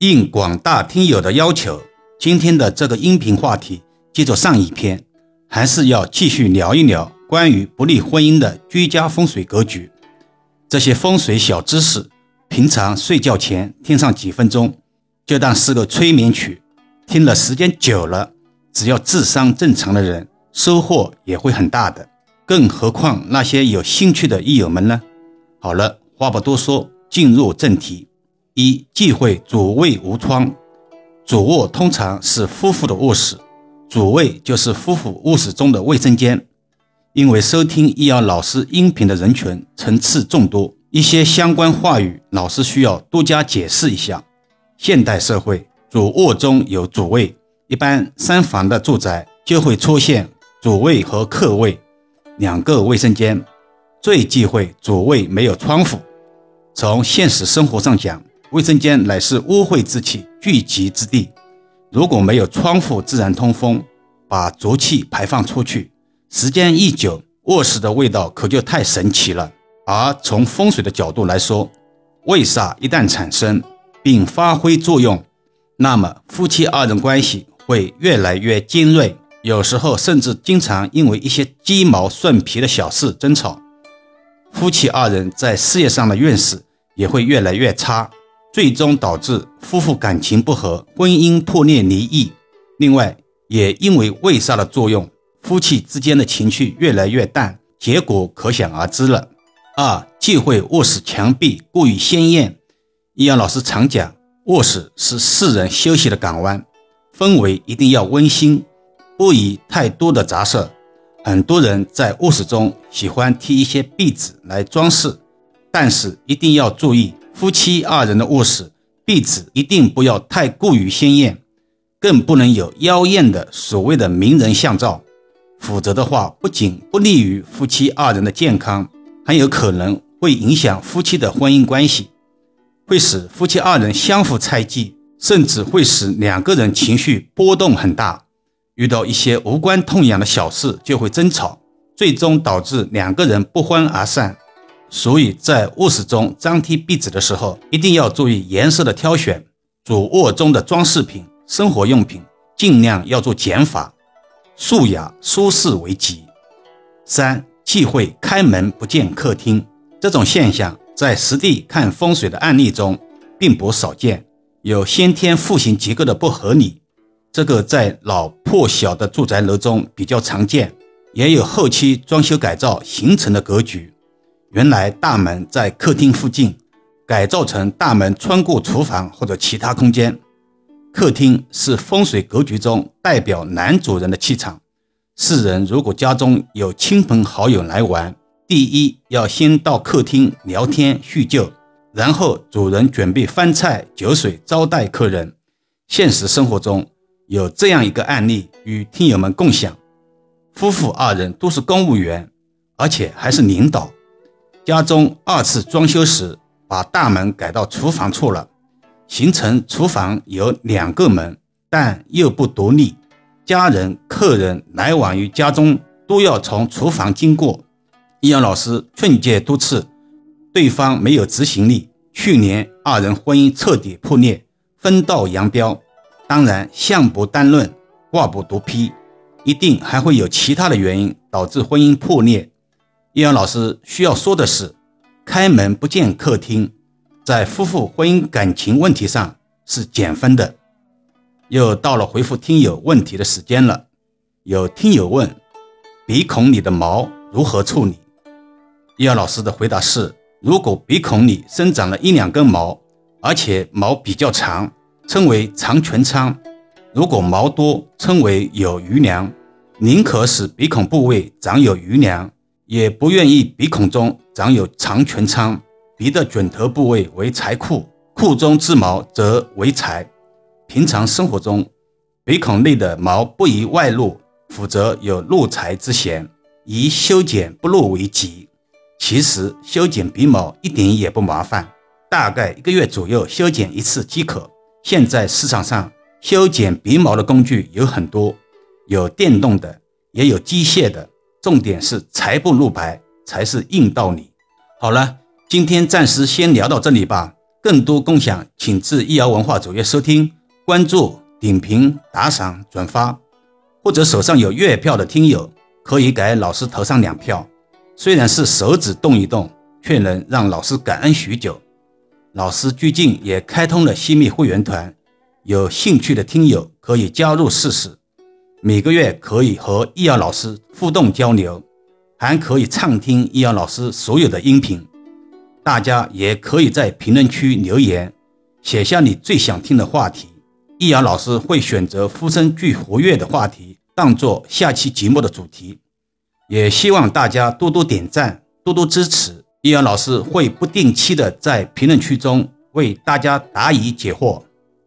应广大听友的要求，今天的这个音频话题接着上一篇，还是要继续聊一聊关于不利婚姻的居家风水格局。这些风水小知识，平常睡觉前听上几分钟，就当是个催眠曲。听了时间久了，只要智商正常的人，收获也会很大的。更何况那些有兴趣的益友们呢？好了，话不多说，进入正题。一忌讳主卫无窗，主卧通常是夫妇的卧室，主卫就是夫妇卧室中的卫生间。因为收听易遥老师音频的人群层次众多，一些相关话语老师需要多加解释一下。现代社会，主卧中有主卫，一般三房的住宅就会出现主卫和客卫两个卫生间。最忌讳主卫没有窗户。从现实生活上讲，卫生间乃是污秽之气聚集之地，如果没有窗户自然通风，把浊气排放出去，时间一久，卧室的味道可就太神奇了。而从风水的角度来说，卫煞一旦产生并发挥作用，那么夫妻二人关系会越来越尖锐，有时候甚至经常因为一些鸡毛蒜皮的小事争吵，夫妻二人在事业上的运势也会越来越差。最终导致夫妇感情不和，婚姻破裂离异。另外，也因为卫煞的作用，夫妻之间的情绪越来越淡，结果可想而知了。二，忌讳卧室墙壁过于鲜艳。易阳老师常讲，卧室是世人休息的港湾，氛围一定要温馨，不宜太多的杂色。很多人在卧室中喜欢贴一些壁纸来装饰，但是一定要注意。夫妻二人的卧室壁纸一定不要太过于鲜艳，更不能有妖艳的所谓的名人相照，否则的话不仅不利于夫妻二人的健康，还有可能会影响夫妻的婚姻关系，会使夫妻二人相互猜忌，甚至会使两个人情绪波动很大，遇到一些无关痛痒的小事就会争吵，最终导致两个人不欢而散。所以在卧室中张贴壁纸的时候，一定要注意颜色的挑选。主卧中的装饰品、生活用品尽量要做减法，素雅舒适为吉。三忌讳开门不见客厅，这种现象在实地看风水的案例中并不少见，有先天户型结构的不合理，这个在老破小的住宅楼中比较常见，也有后期装修改造形成的格局。原来大门在客厅附近，改造成大门穿过厨房或者其他空间。客厅是风水格局中代表男主人的气场。世人如果家中有亲朋好友来玩，第一要先到客厅聊天叙旧，然后主人准备饭菜酒水招待客人。现实生活中有这样一个案例与听友们共享：夫妇二人都是公务员，而且还是领导。家中二次装修时，把大门改到厨房处了，形成厨房有两个门，但又不独立。家人、客人来往于家中都要从厨房经过。易阳老师劝诫多次，对方没有执行力。去年二人婚姻彻底破裂，分道扬镳。当然，相不单论，卦不独批，一定还会有其他的原因导致婚姻破裂。易阳老师需要说的是，开门不见客厅，在夫妇婚姻感情问题上是减分的。又到了回复听友问题的时间了。有听友问，鼻孔里的毛如何处理？易阳老师的回答是：如果鼻孔里生长了一两根毛，而且毛比较长，称为长全仓；如果毛多，称为有余粮。宁可使鼻孔部位长有余粮。也不愿意鼻孔中长有长全仓，鼻的准头部位为财库，库中之毛则为财。平常生活中，鼻孔内的毛不宜外露，否则有露财之嫌，宜修剪不露为吉。其实修剪鼻毛一点也不麻烦，大概一个月左右修剪一次即可。现在市场上修剪鼻毛的工具有很多，有电动的，也有机械的。重点是财不露白才是硬道理。好了，今天暂时先聊到这里吧。更多共享，请至易瑶文化主页收听、关注、点评、打赏、转发，或者手上有月票的听友可以给老师投上两票。虽然是手指动一动，却能让老师感恩许久。老师最近也开通了新密会员团，有兴趣的听友可以加入试试。每个月可以和易瑶老师互动交流，还可以畅听易瑶老师所有的音频。大家也可以在评论区留言，写下你最想听的话题，易遥老师会选择呼声最活跃的话题，当做下期节目的主题。也希望大家多多点赞，多多支持，易遥老师会不定期的在评论区中为大家答疑解惑。